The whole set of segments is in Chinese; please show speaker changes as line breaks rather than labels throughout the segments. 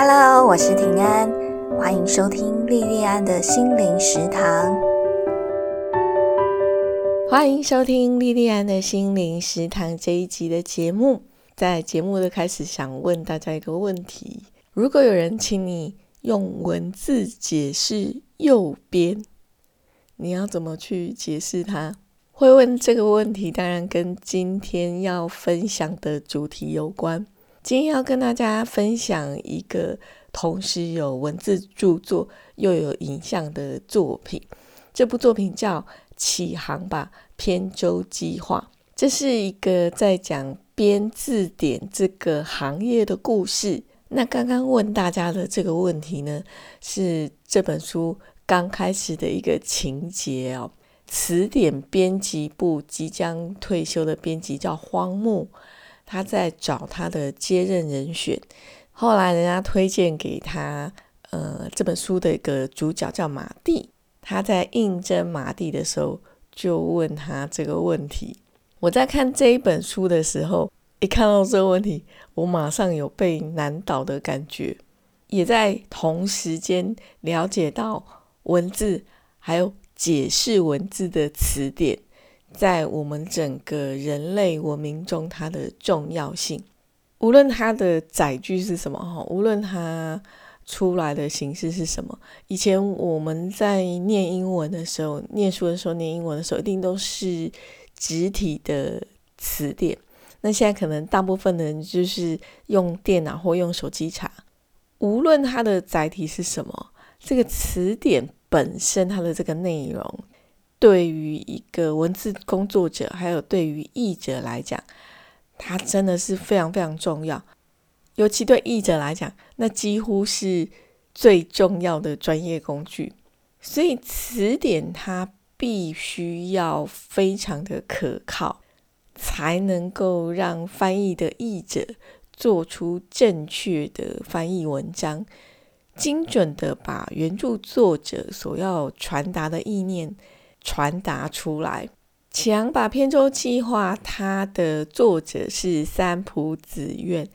Hello，我是平安，欢迎收听莉莉安的心灵食堂。
欢迎收听莉莉安的心灵食堂这一集的节目。在节目的开始，想问大家一个问题：如果有人请你用文字解释右边，你要怎么去解释它？会问这个问题，当然跟今天要分享的主题有关。今天要跟大家分享一个同时有文字著作又有影像的作品。这部作品叫《启航吧扁舟计划》，这是一个在讲编字典这个行业的故事。那刚刚问大家的这个问题呢，是这本书刚开始的一个情节哦。词典编辑部即将退休的编辑叫荒木，他在找他的接任人选。后来人家推荐给他，呃，这本书的一个主角叫马蒂。他在应征马蒂的时候，就问他这个问题。我在看这一本书的时候，一看到这个问题，我马上有被难倒的感觉，也在同时间了解到文字还有。解释文字的词典，在我们整个人类文明中，它的重要性，无论它的载具是什么哈，无论它出来的形式是什么。以前我们在念英文的时候，念书的时候，念英文的时候，一定都是直体的词典。那现在可能大部分的人就是用电脑或用手机查，无论它的载体是什么，这个词典。本身它的这个内容，对于一个文字工作者，还有对于译者来讲，它真的是非常非常重要。尤其对译者来讲，那几乎是最重要的专业工具。所以词典它必须要非常的可靠，才能够让翻译的译者做出正确的翻译文章。精准的把原著作者所要传达的意念传达出来。强把扁舟计划，它的作者是三浦子苑。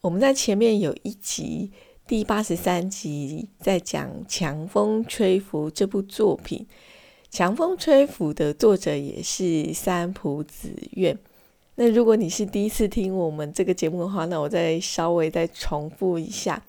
我们在前面有一集第八十三集在讲《强风吹拂》这部作品，《强风吹拂》的作者也是三浦子苑。那如果你是第一次听我们这个节目的话，那我再稍微再重复一下。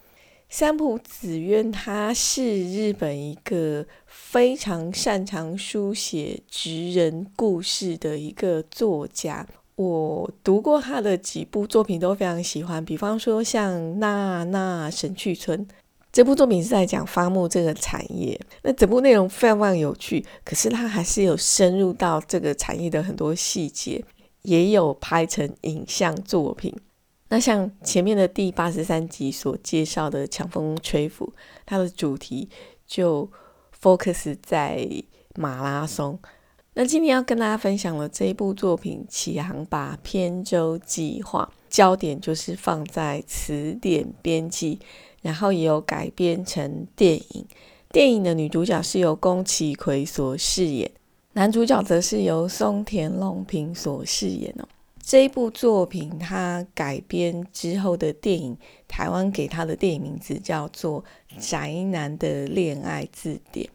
三浦紫苑，他是日本一个非常擅长书写职人故事的一个作家。我读过他的几部作品，都非常喜欢。比方说，像《娜娜神去村》这部作品是在讲伐木这个产业，那整部内容非常非常有趣。可是他还是有深入到这个产业的很多细节，也有拍成影像作品。那像前面的第八十三集所介绍的《强风吹拂》，它的主题就 focus 在马拉松。那今天要跟大家分享的这一部作品《启航吧扁舟计划》，焦点就是放在词典编辑，然后也有改编成电影。电影的女主角是由宫崎葵所饰演，男主角则是由松田龙平所饰演哦。这一部作品，它改编之后的电影，台湾给它的电影名字叫做《宅男的恋爱字典》。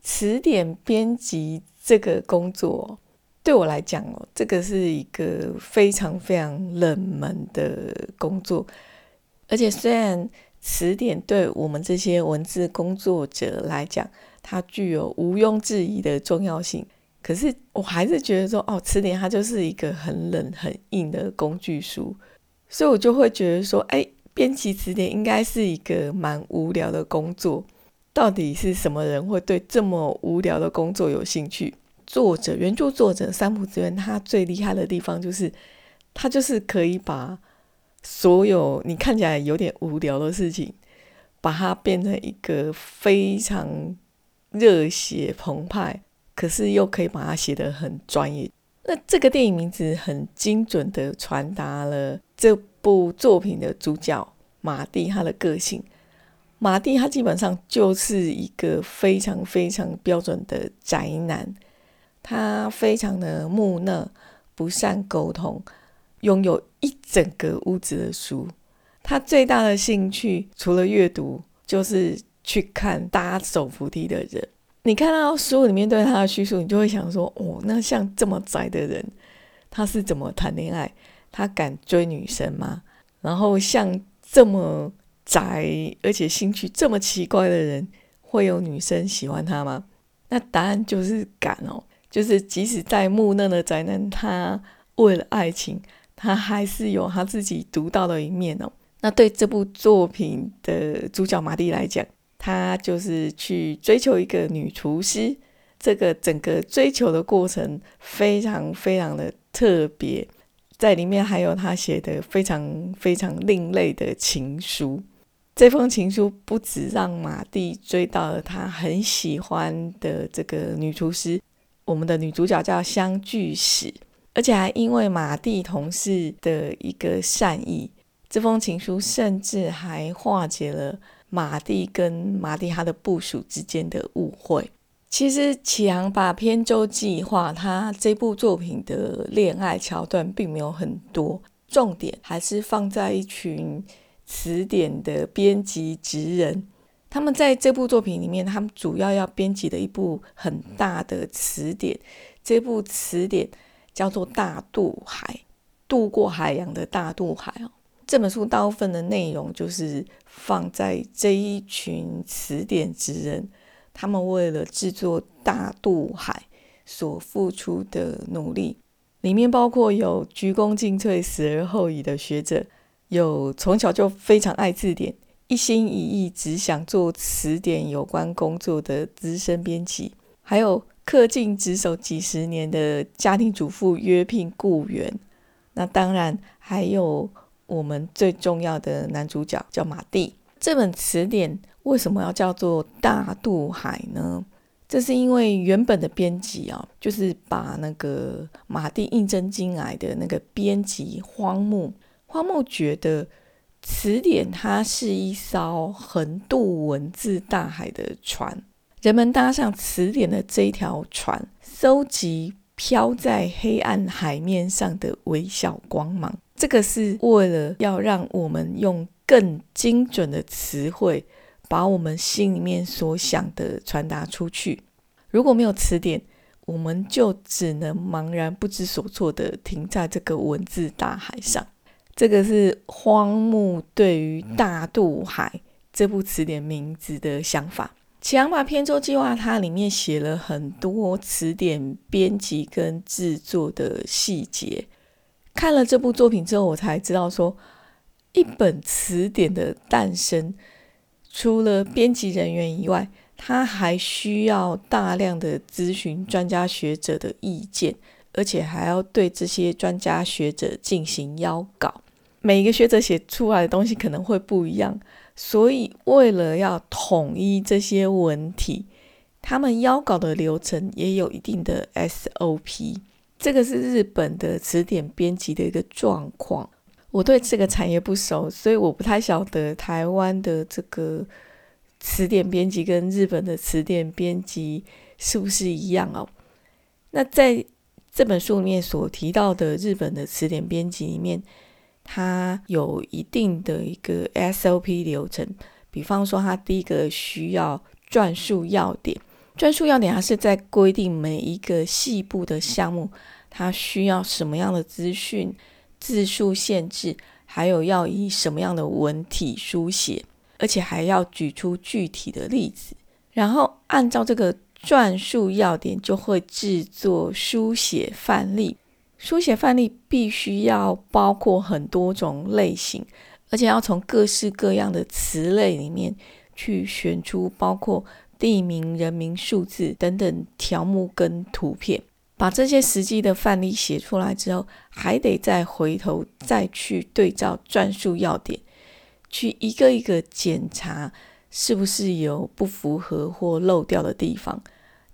词典编辑这个工作，对我来讲哦，这个是一个非常非常冷门的工作。而且，虽然词典对我们这些文字工作者来讲，它具有毋庸置疑的重要性。可是我还是觉得说，哦，词典它就是一个很冷很硬的工具书，所以我就会觉得说，哎，编辑词典应该是一个蛮无聊的工作。到底是什么人会对这么无聊的工作有兴趣？作者原著作者三浦子苑，他最厉害的地方就是，他就是可以把所有你看起来有点无聊的事情，把它变成一个非常热血澎湃。可是又可以把它写得很专业。那这个电影名字很精准的传达了这部作品的主角马蒂他的个性。马蒂他基本上就是一个非常非常标准的宅男，他非常的木讷，不善沟通，拥有一整个屋子的书。他最大的兴趣除了阅读，就是去看搭手扶梯的人。你看到书里面对他的叙述，你就会想说：哦，那像这么宅的人，他是怎么谈恋爱？他敢追女生吗？然后像这么宅而且兴趣这么奇怪的人，会有女生喜欢他吗？那答案就是敢哦，就是即使在木讷的宅男，他为了爱情，他还是有他自己独到的一面哦。那对这部作品的主角马蒂来讲，他就是去追求一个女厨师，这个整个追求的过程非常非常的特别，在里面还有他写的非常非常另类的情书。这封情书不止让马蒂追到了他很喜欢的这个女厨师，我们的女主角叫香具史，而且还因为马蒂同事的一个善意，这封情书甚至还化解了马蒂跟马蒂他的部署之间的误会。其实《启航把偏舟计划》他这部作品的恋爱桥段并没有很多，重点还是放在一群。词典的编辑职人，他们在这部作品里面，他们主要要编辑的一部很大的词典。这部词典叫做《大渡海》，渡过海洋的大渡海哦。这本书大部分的内容就是放在这一群词典职人，他们为了制作《大渡海》所付出的努力，里面包括有鞠躬尽瘁、死而后已的学者。有从小就非常爱字典，一心一意只想做词典有关工作的资深编辑，还有恪尽职守几十年的家庭主妇约聘雇员。那当然还有我们最重要的男主角叫马蒂。这本词典为什么要叫做《大渡海》呢？这是因为原本的编辑啊，就是把那个马蒂应征进来的那个编辑荒木。荒木觉得词典它是一艘横渡文字大海的船，人们搭上词典的这条船，搜集飘在黑暗海面上的微小光芒。这个是为了要让我们用更精准的词汇，把我们心里面所想的传达出去。如果没有词典，我们就只能茫然不知所措的停在这个文字大海上。这个是荒木对于《大渡海》这部词典名字的想法。《启航吧偏舟计划》它里面写了很多词典编辑跟制作的细节。看了这部作品之后，我才知道说，一本词典的诞生，除了编辑人员以外，它还需要大量的咨询专家学者的意见，而且还要对这些专家学者进行邀稿。每一个学者写出来的东西可能会不一样，所以为了要统一这些文体，他们邀稿的流程也有一定的 SOP。这个是日本的词典编辑的一个状况。我对这个产业不熟，所以我不太晓得台湾的这个词典编辑跟日本的词典编辑是不是一样哦。那在这本书里面所提到的日本的词典编辑里面。它有一定的一个 SOP 流程，比方说，它第一个需要转述要点，转述要点它是在规定每一个细部的项目，它需要什么样的资讯、字数限制，还有要以什么样的文体书写，而且还要举出具体的例子，然后按照这个转述要点，就会制作书写范例。书写范例必须要包括很多种类型，而且要从各式各样的词类里面去选出包括地名、人名、数字等等条目跟图片。把这些实际的范例写出来之后，还得再回头再去对照转述要点，去一个一个检查是不是有不符合或漏掉的地方。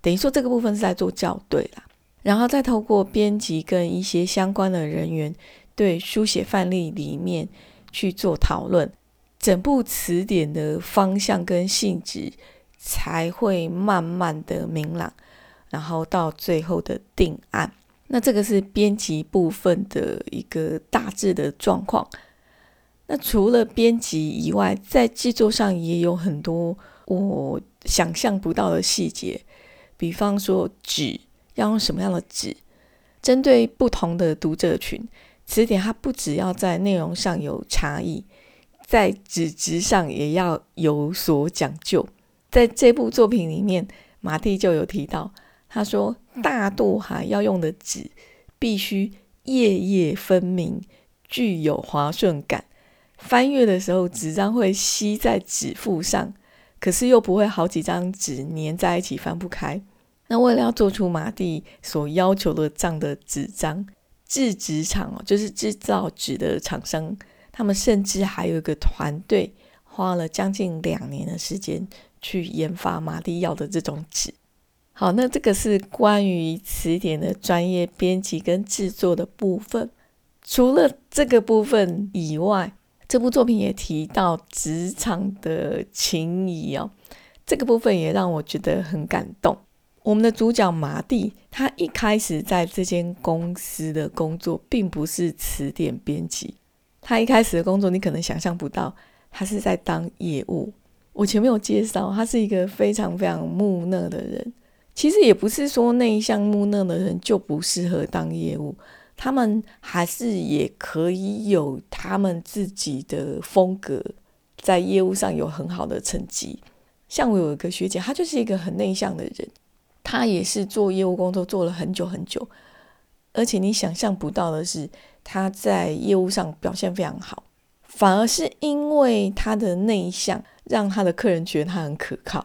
等于说这个部分是在做校对啦。然后再透过编辑跟一些相关的人员对书写范例里面去做讨论，整部词典的方向跟性质才会慢慢的明朗，然后到最后的定案。那这个是编辑部分的一个大致的状况。那除了编辑以外，在制作上也有很多我想象不到的细节，比方说纸要用什么样的纸，针对不同的读者群，词典它不只要在内容上有差异，在纸质上也要有所讲究。在这部作品里面，马蒂就有提到，他说大渡海要用的纸必须页页分明，具有滑顺感。翻阅的时候，纸张会吸在纸腹上，可是又不会好几张纸粘在一起翻不开。那为了要做出马蒂所要求的这样的纸张，制纸厂哦，就是制造纸的厂商，他们甚至还有一个团队，花了将近两年的时间。去研发马蒂要的这种纸。好，那这个是关于词典的专业编辑跟制作的部分。除了这个部分以外，这部作品也提到职场的情谊哦。这个部分也让我觉得很感动。我们的主角马蒂，他一开始在这间公司的工作并不是词典编辑，他一开始的工作你可能想象不到，他是在当业务。我前面有介绍，他是一个非常非常木讷的人。其实也不是说内向木讷的人就不适合当业务，他们还是也可以有他们自己的风格，在业务上有很好的成绩。像我有一个学姐，她就是一个很内向的人，她也是做业务工作做了很久很久，而且你想象不到的是，她在业务上表现非常好，反而是因为她的内向。让她的客人觉得她很可靠，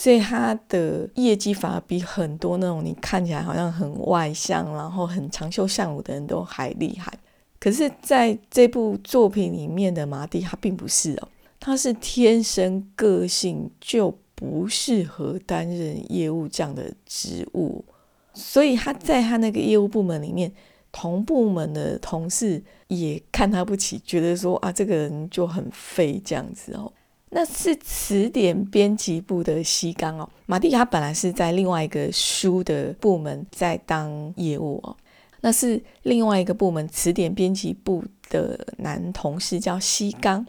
所以他的业绩反而比很多那种你看起来好像很外向，然后很长袖善舞的人都还厉害。可是，在这部作品里面的麻蒂，他并不是哦，他是天生个性就不适合担任业务这样的职务，所以他在他那个业务部门里面，同部门的同事也看他不起，觉得说啊，这个人就很废这样子哦。那是词典编辑部的西冈哦，马蒂亚本来是在另外一个书的部门在当业务哦。那是另外一个部门词典编辑部的男同事叫西冈，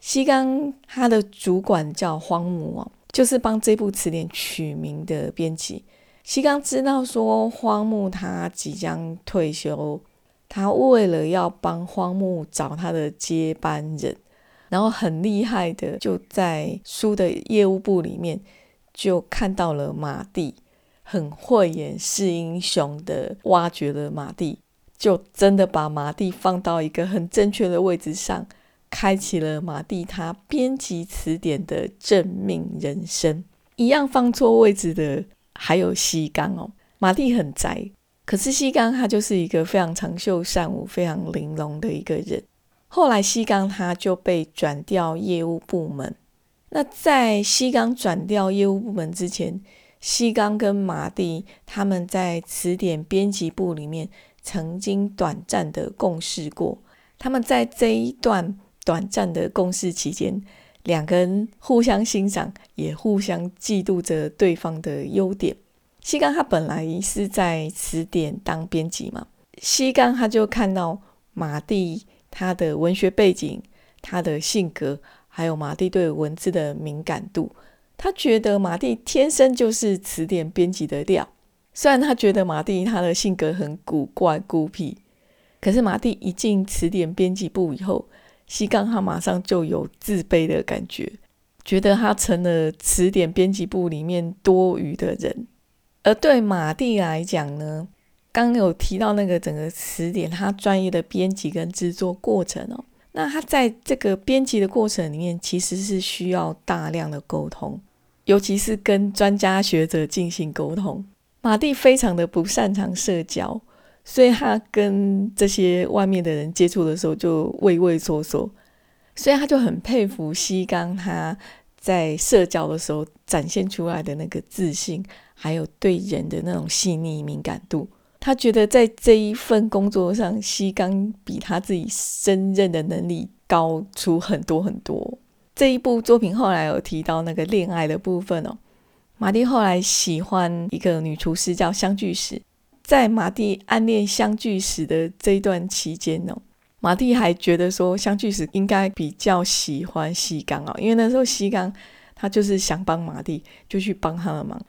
西冈他的主管叫荒木哦，就是帮这部词典取名的编辑。西冈知道说荒木他即将退休，他为了要帮荒木找他的接班人。然后很厉害的，就在书的业务部里面就看到了马蒂，很慧眼识英雄的挖掘了马蒂，就真的把马蒂放到一个很正确的位置上，开启了马蒂他编辑词典的正命人生。一样放错位置的还有西冈哦，马蒂很宅，可是西冈他就是一个非常长袖善舞、非常玲珑的一个人。后来西冈他就被转调业务部门。那在西冈转调业务部门之前，西冈跟马蒂他们在词典编辑部里面曾经短暂的共事过。他们在这一段短暂的共事期间，两个人互相欣赏，也互相嫉妒着对方的优点。西冈他本来是在词典当编辑嘛，西冈他就看到马蒂。他的文学背景，他的性格，还有马蒂对文字的敏感度，他觉得马蒂天生就是词典编辑的料。虽然他觉得马蒂他的性格很古怪孤僻，可是马蒂一进词典编辑部以后，西冈他马上就有自卑的感觉，觉得他成了词典编辑部里面多余的人。而对马蒂来讲呢？刚有提到那个整个词典，他专业的编辑跟制作过程哦，那他在这个编辑的过程里面，其实是需要大量的沟通，尤其是跟专家学者进行沟通。马蒂非常的不擅长社交，所以他跟这些外面的人接触的时候就畏畏缩缩，所以他就很佩服西冈他在社交的时候展现出来的那个自信，还有对人的那种细腻敏感度。他觉得在这一份工作上，西冈比他自己胜任的能力高出很多很多。这一部作品后来有提到那个恋爱的部分哦，马蒂后来喜欢一个女厨师叫香聚石，在马蒂暗恋香聚石的这一段期间哦，马蒂还觉得说相聚时应该比较喜欢西冈哦，因为那时候西冈他就是想帮马蒂，就去帮他的忙。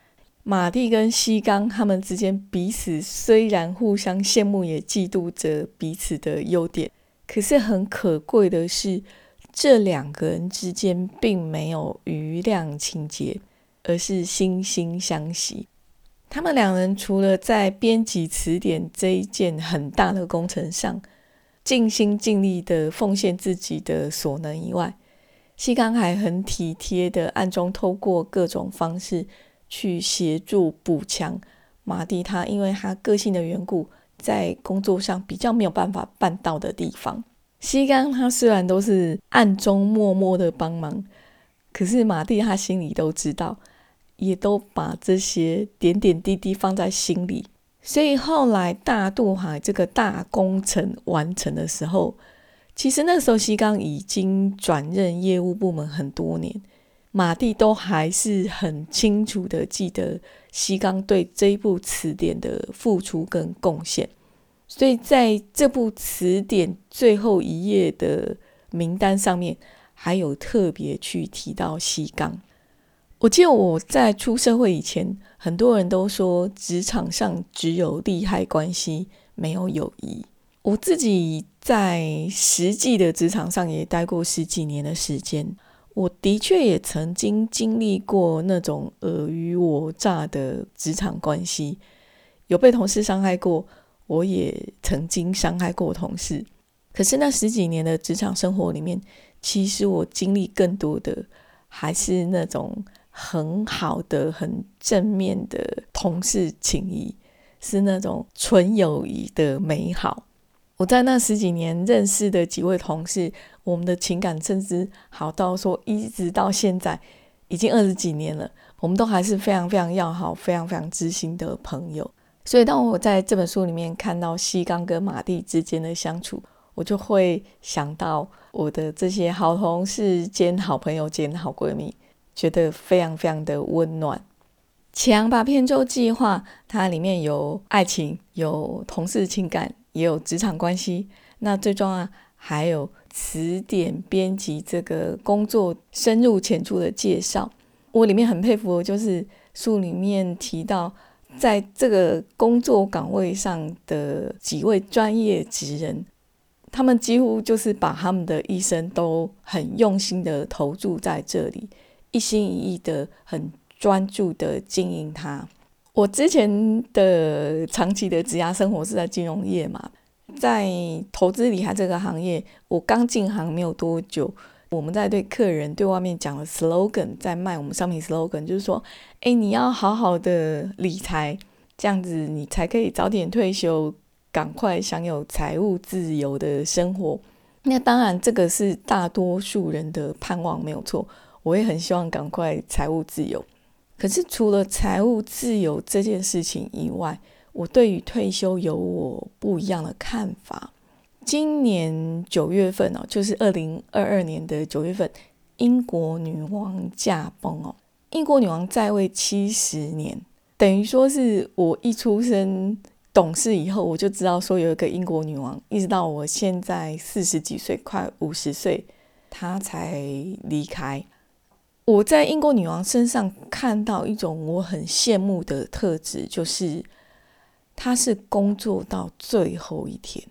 马蒂跟西冈他们之间彼此虽然互相羡慕，也嫉妒着彼此的优点，可是很可贵的是，这两个人之间并没有余量情节，而是惺惺相惜。他们两人除了在编辑词典这一件很大的工程上尽心尽力的奉献自己的所能以外，西冈还很体贴的暗中透过各种方式去协助补强马蒂他因为他个性的缘故，在工作上比较没有办法办到的地方。西冈他虽然都是暗中默默的帮忙，可是马蒂他心里都知道。也都把这些点点滴滴放在心里，所以后来大渡海这个大工程完成的时候，其实那时候西冈已经转任业务部门很多年，马蒂都还是很清楚的记得西冈对这部词典的付出跟贡献，所以在这部词典最后一页的名单上面，还有特别去提到西冈。我记得我在出社会以前，很多人都说职场上只有利害关系，没有友谊。我自己在实际的职场上也待过十几年的时间，我的确也曾经经历过那种尔虞我诈的职场关系，有被同事伤害过，我也曾经伤害过同事。可是那十几年的职场生活里面，其实我经历更多的还是那种。很好的、很正面的同事情谊，是那种纯友谊的美好。我在那十几年认识的几位同事，我们的情感甚至好到说，一直到现在已经二十几年了，我们都还是非常非常要好、非常非常知心的朋友。所以，当我在这本书里面看到西冈跟马蒂之间的相处，我就会想到我的这些好同事兼好朋友兼好闺蜜。觉得非常非常的温暖。强吧片舟计划，它里面有爱情，有同事情感，也有职场关系。那最重要还有词典编辑这个工作深入浅出的介绍。我里面很佩服的就是书里面提到，在这个工作岗位上的几位专业职人，他们几乎就是把他们的一生都很用心的投注在这里。一心一意的、很专注的经营它。我之前的长期的职涯生活是在金融业嘛，在投资理财这个行业，我刚进行没有多久，我们在对客人、对外面讲的 slogan，在卖我们商品 slogan，就是说，哎，你要好好的理财，这样子你才可以早点退休，赶快享有财务自由的生活。那当然，这个是大多数人的盼望，没有错。我也很希望赶快财务自由，可是除了财务自由这件事情以外，我对于退休有我不一样的看法。今年九月份哦，就是二零二二年的九月份，英国女王驾崩哦。英国女王在位七十年，等于说是我一出生懂事以后，我就知道说有一个英国女王，一直到我现在四十几岁，快五十岁，她才离开。我在英国女王身上看到一种我很羡慕的特质，就是她是工作到最后一天。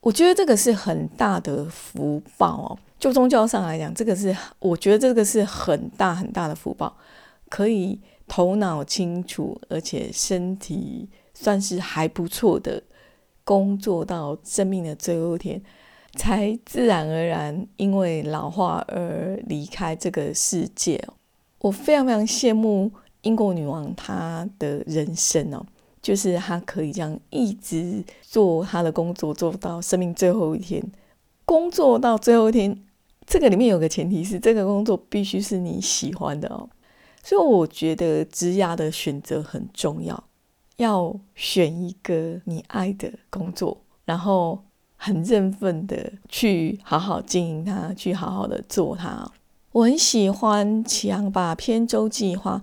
我觉得这个是很大的福报哦。就宗教上来讲，这个是我觉得这个是很大很大的福报，可以头脑清楚，而且身体算是还不错的，工作到生命的最后一天。才自然而然因为老化而离开这个世界我非常非常羡慕英国女王她的人生哦，就是她可以这样一直做她的工作，做到生命最后一天。工作到最后一天，这个里面有个前提是，这个工作必须是你喜欢的哦。所以我觉得职涯的选择很重要，要选一个你爱的工作，然后。很认份的去好好经营它，去好好的做它。我很喜欢《启昂吧偏舟计划》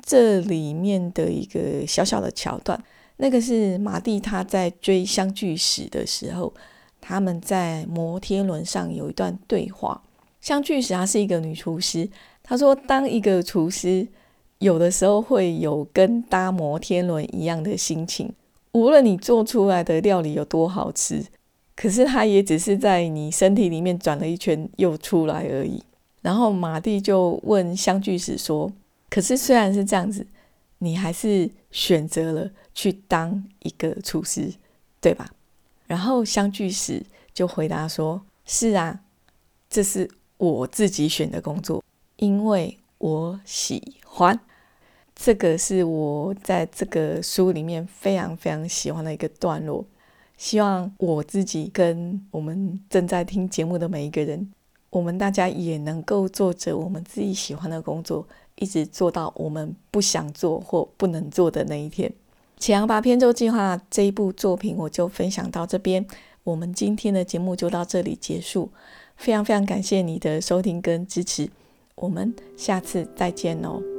这里面的一个小小的桥段，那个是马蒂他在追相聚时的时候，他们在摩天轮上有一段对话。香巨石她是一个女厨师，她说：“当一个厨师，有的时候会有跟搭摩天轮一样的心情。无论你做出来的料理有多好吃，可是它也只是在你身体里面转了一圈又出来而已。”然后马蒂就问香巨石说：“可是虽然是这样子，你还是选择了去当一个厨师，对吧？”然后香巨石就回答说：“是啊，这是我自己选的工作，因为我喜欢。这个是我在这个书里面非常非常喜欢的一个段落。希望我自己跟我们正在听节目的每一个人，我们大家也能够做着我们自己喜欢的工作，一直做到我们不想做或不能做的那一天。”《启阳八偏舟计划》这一部作品，我就分享到这边。我们今天的节目就到这里结束。非常非常感谢你的收听跟支持，我们下次再见哦。